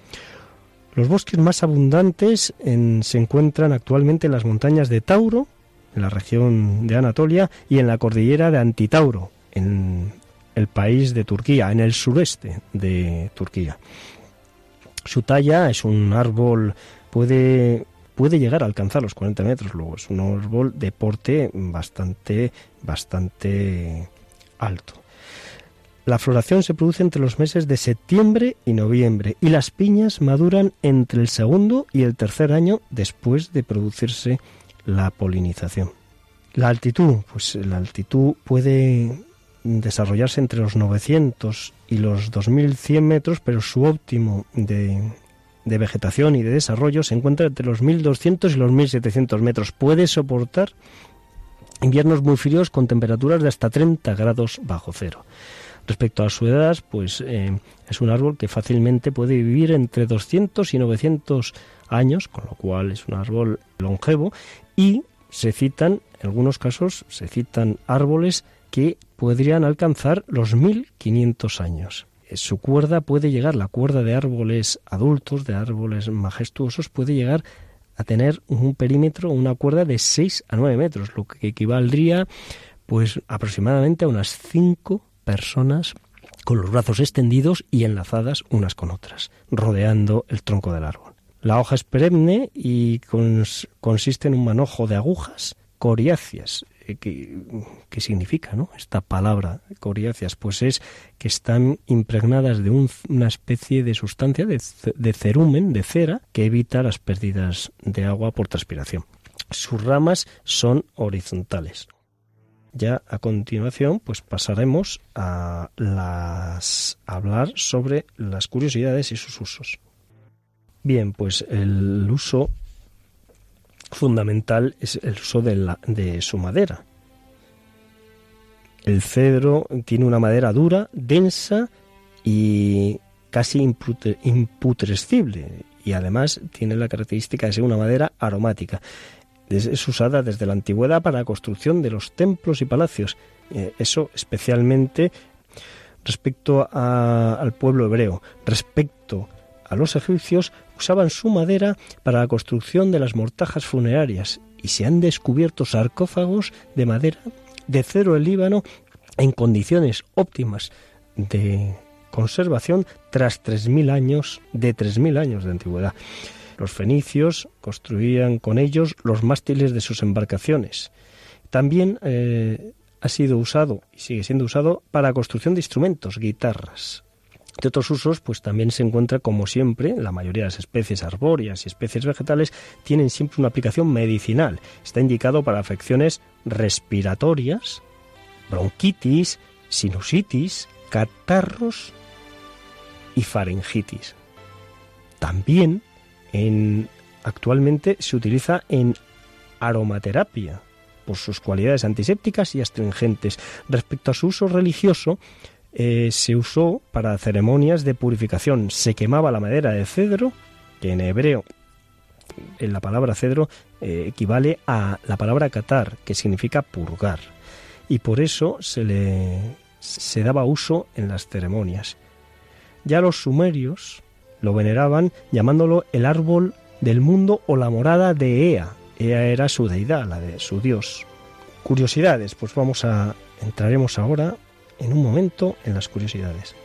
Los bosques más abundantes se encuentran actualmente en las montañas de Tauro, en la región de Anatolia, y en la cordillera de Antitauro, en el país de Turquía, en el sureste de Turquía. Su talla es un árbol, puede, puede llegar a alcanzar los 40 metros, luego es un árbol de porte bastante, bastante alto. La floración se produce entre los meses de septiembre y noviembre y las piñas maduran entre el segundo y el tercer año después de producirse la polinización. La altitud, pues la altitud puede desarrollarse entre los 900 y los 2100 metros, pero su óptimo de, de vegetación y de desarrollo se encuentra entre los 1200 y los 1700 metros. Puede soportar inviernos muy fríos con temperaturas de hasta 30 grados bajo cero. Respecto a su edad, pues eh, es un árbol que fácilmente puede vivir entre 200 y 900 años, con lo cual es un árbol longevo y se citan, en algunos casos, se citan árboles que podrían alcanzar los 1500 años. Su cuerda puede llegar, la cuerda de árboles adultos, de árboles majestuosos, puede llegar a tener un perímetro, una cuerda de 6 a 9 metros, lo que equivaldría pues aproximadamente a unas 5 personas con los brazos extendidos y enlazadas unas con otras, rodeando el tronco del árbol. La hoja es perenne y consiste en un manojo de agujas coriáceas. ¿Qué, significa ¿no? esta palabra coriáceas? Pues es que están impregnadas de una especie de sustancia, de, de cerumen, de cera, que evita las pérdidas de agua por transpiración. Sus ramas son horizontales. Ya a continuación, pues pasaremos a, las, hablar sobre las curiosidades y sus usos. Bien, pues el uso fundamental es el uso de, la, de su madera. El cedro tiene una madera dura, densa y casi imputrescible y además tiene la característica de ser una madera aromática es usada desde la antigüedad para la construcción de los templos y palacios. Eh, eso especialmente respecto al pueblo hebreo. Respecto los egipcios, usaban su madera para la construcción de las mortajas funerarias y se han descubierto sarcófagos de madera de cero el Líbano en condiciones óptimas de conservación tras 3.000 años, de 3.000 años de antigüedad. Los fenicios construían con ellos los mástiles de sus embarcaciones. También eh, ha sido usado y sigue siendo usado para la construcción de instrumentos, guitarras. De otros usos, pues también se encuentra, como siempre, la mayoría de las especies arbóreas y especies vegetales tienen siempre una aplicación medicinal. Está indicado para afecciones respiratorias, bronquitis, sinusitis, catarros y faringitis. También en, actualmente se utiliza en aromaterapia por sus cualidades antisépticas y astringentes. Respecto a su uso religioso, eh, se usó para ceremonias de purificación. Se quemaba la madera de cedro, que en hebreo en la palabra cedro eh, equivale a la palabra catar, que significa purgar. Y por eso se le se daba uso en las ceremonias. Ya los sumerios lo veneraban llamándolo el árbol del mundo o la morada de Ea. Ea era su deidad, la de su dios. Curiosidades, pues vamos a entraremos ahora en un momento en las curiosidades.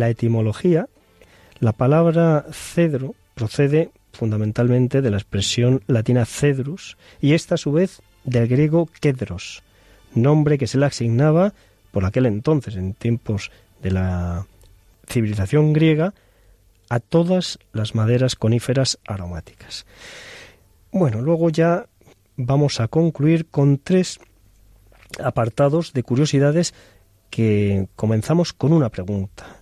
La etimología, la palabra cedro procede fundamentalmente de la expresión latina cedrus y esta a su vez del griego kedros, nombre que se le asignaba por aquel entonces, en tiempos de la civilización griega, a todas las maderas coníferas aromáticas. Bueno, luego ya vamos a concluir con tres apartados de curiosidades que comenzamos con una pregunta.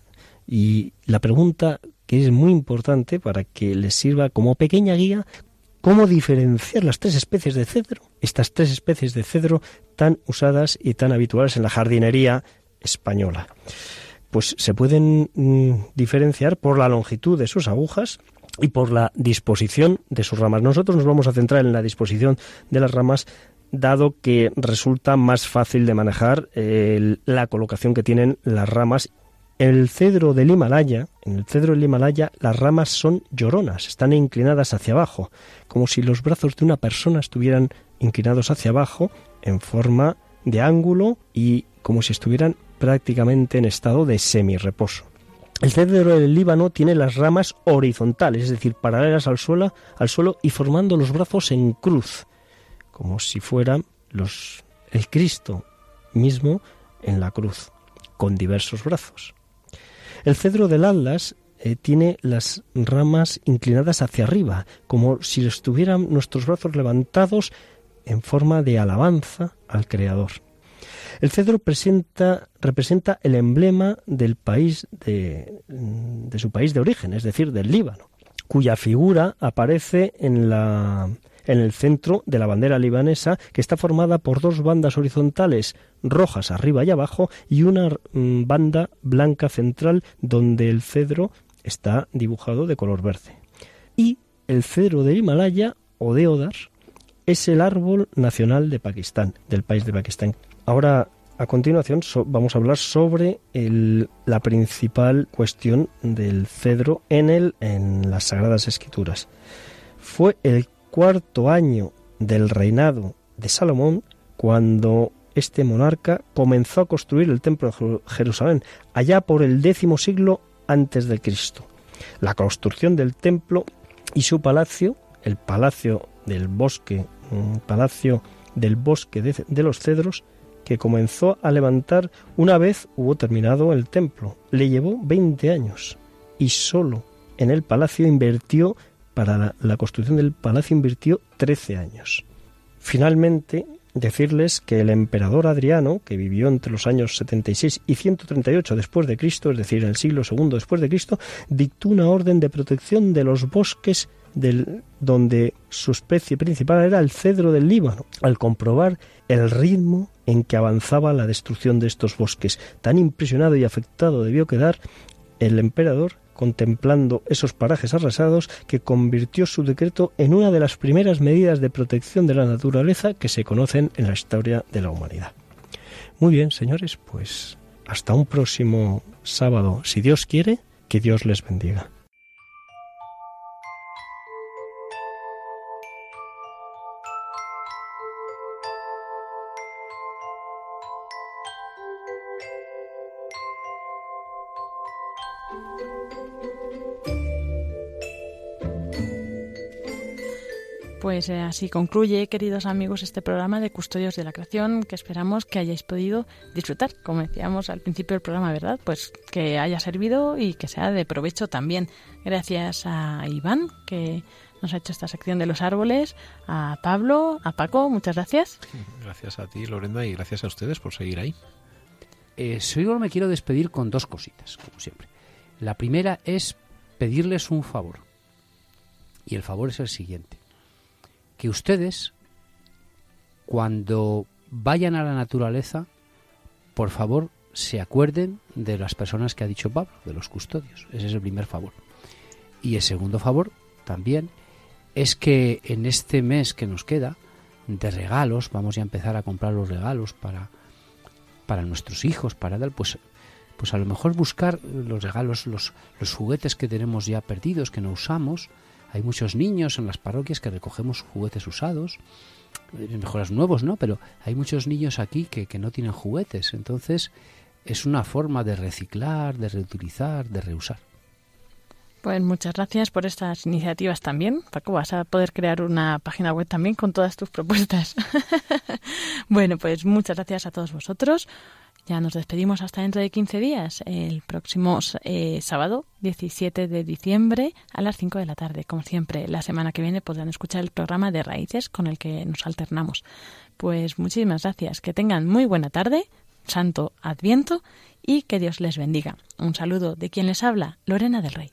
Y la pregunta que es muy importante para que les sirva como pequeña guía cómo diferenciar las tres especies de cedro, estas tres especies de cedro tan usadas y tan habituales en la jardinería española. Pues se pueden mm, diferenciar por la longitud de sus agujas y por la disposición de sus ramas. Nosotros nos vamos a centrar en la disposición de las ramas dado que resulta más fácil de manejar la colocación que tienen las ramas. El cedro del Himalaya, en el cedro del Himalaya, las ramas son lloronas, están inclinadas hacia abajo, como si los brazos de una persona estuvieran inclinados hacia abajo en forma de ángulo y como si estuvieran prácticamente en estado de semireposo. El cedro del Líbano tiene las ramas horizontales, es decir, paralelas al suelo, al suelo y formando los brazos en cruz como si fuera los, el Cristo mismo en la cruz, con diversos brazos. El cedro del Atlas eh, tiene las ramas inclinadas hacia arriba, como si estuvieran nuestros brazos levantados en forma de alabanza al Creador. El cedro presenta, representa el emblema del país de, de su país de origen, es decir, del Líbano, cuya figura aparece en la en el centro de la bandera libanesa, que está formada por dos bandas horizontales rojas arriba y abajo y una mm, banda blanca central donde el cedro está dibujado de color verde. Y el cedro de Himalaya o de Odar es el árbol nacional de Pakistán, del país de Pakistán. Ahora, a continuación, vamos a hablar sobre la principal cuestión del cedro en, el, en las Sagradas Escrituras. Fue el cuarto año del reinado de Salomón cuando este monarca comenzó a construir el templo de Jerusalén, allá por el décimo siglo antes de Cristo. La construcción del templo y su palacio, el palacio del bosque, palacio del bosque de, de los cedros, que comenzó a levantar una vez hubo terminado el templo. Le llevó 20 años y solo en el palacio invirtió para la, construcción del palacio invirtió 13 años. Finalmente, decirles que el emperador Adriano, que vivió entre los años 76 y 138 después de Cristo, es decir, el siglo II después de Cristo, dictó una orden de protección de los bosques donde su especie principal era el cedro del Líbano, al comprobar el ritmo en que avanzaba la destrucción de estos bosques. Tan impresionado y afectado debió quedar el emperador contemplando esos parajes arrasados que convirtió su decreto en una de las primeras medidas de protección de la naturaleza que se conocen en la historia de la humanidad. Muy bien, señores, pues hasta un próximo sábado, si Dios quiere, que Dios les bendiga. Pues eh, así concluye, queridos amigos, este programa de Custodios de la Creación que esperamos que hayáis podido disfrutar, como decíamos al principio del programa, ¿verdad? Pues que haya servido y que sea de provecho también. Gracias a Iván, que nos ha hecho esta sección de los árboles, a Pablo, a Paco, muchas gracias. Gracias a ti, Lorena, y gracias a ustedes por seguir ahí. Eh, yo me quiero despedir con dos cositas, como siempre. La primera es pedirles un favor. Y el favor es el siguiente que ustedes, cuando vayan a la naturaleza, por favor, se acuerden de las personas que ha dicho Pablo, de los custodios. Ese es el primer favor. Y el segundo favor también es que en este mes que nos queda de regalos, vamos a empezar a comprar los regalos para, para nuestros hijos, para dar, pues, pues a lo mejor buscar los regalos, los, los juguetes que tenemos ya perdidos, que no usamos, hay muchos niños en las parroquias que recogemos juguetes usados, eh, mejoras nuevos, ¿no? Pero hay muchos niños aquí que, que no tienen juguetes. Entonces, es una forma de reciclar, de reutilizar, de reusar. Pues muchas gracias por estas iniciativas también. Paco, vas a poder crear una página web también con todas tus propuestas. bueno, pues muchas gracias a todos vosotros. Ya nos despedimos hasta dentro de 15 días, el próximo eh, sábado 17 de diciembre a las 5 de la tarde. Como siempre, la semana que viene podrán escuchar el programa de Raíces con el que nos alternamos. Pues muchísimas gracias. Que tengan muy buena tarde, santo adviento y que Dios les bendiga. Un saludo de quien les habla, Lorena del Rey.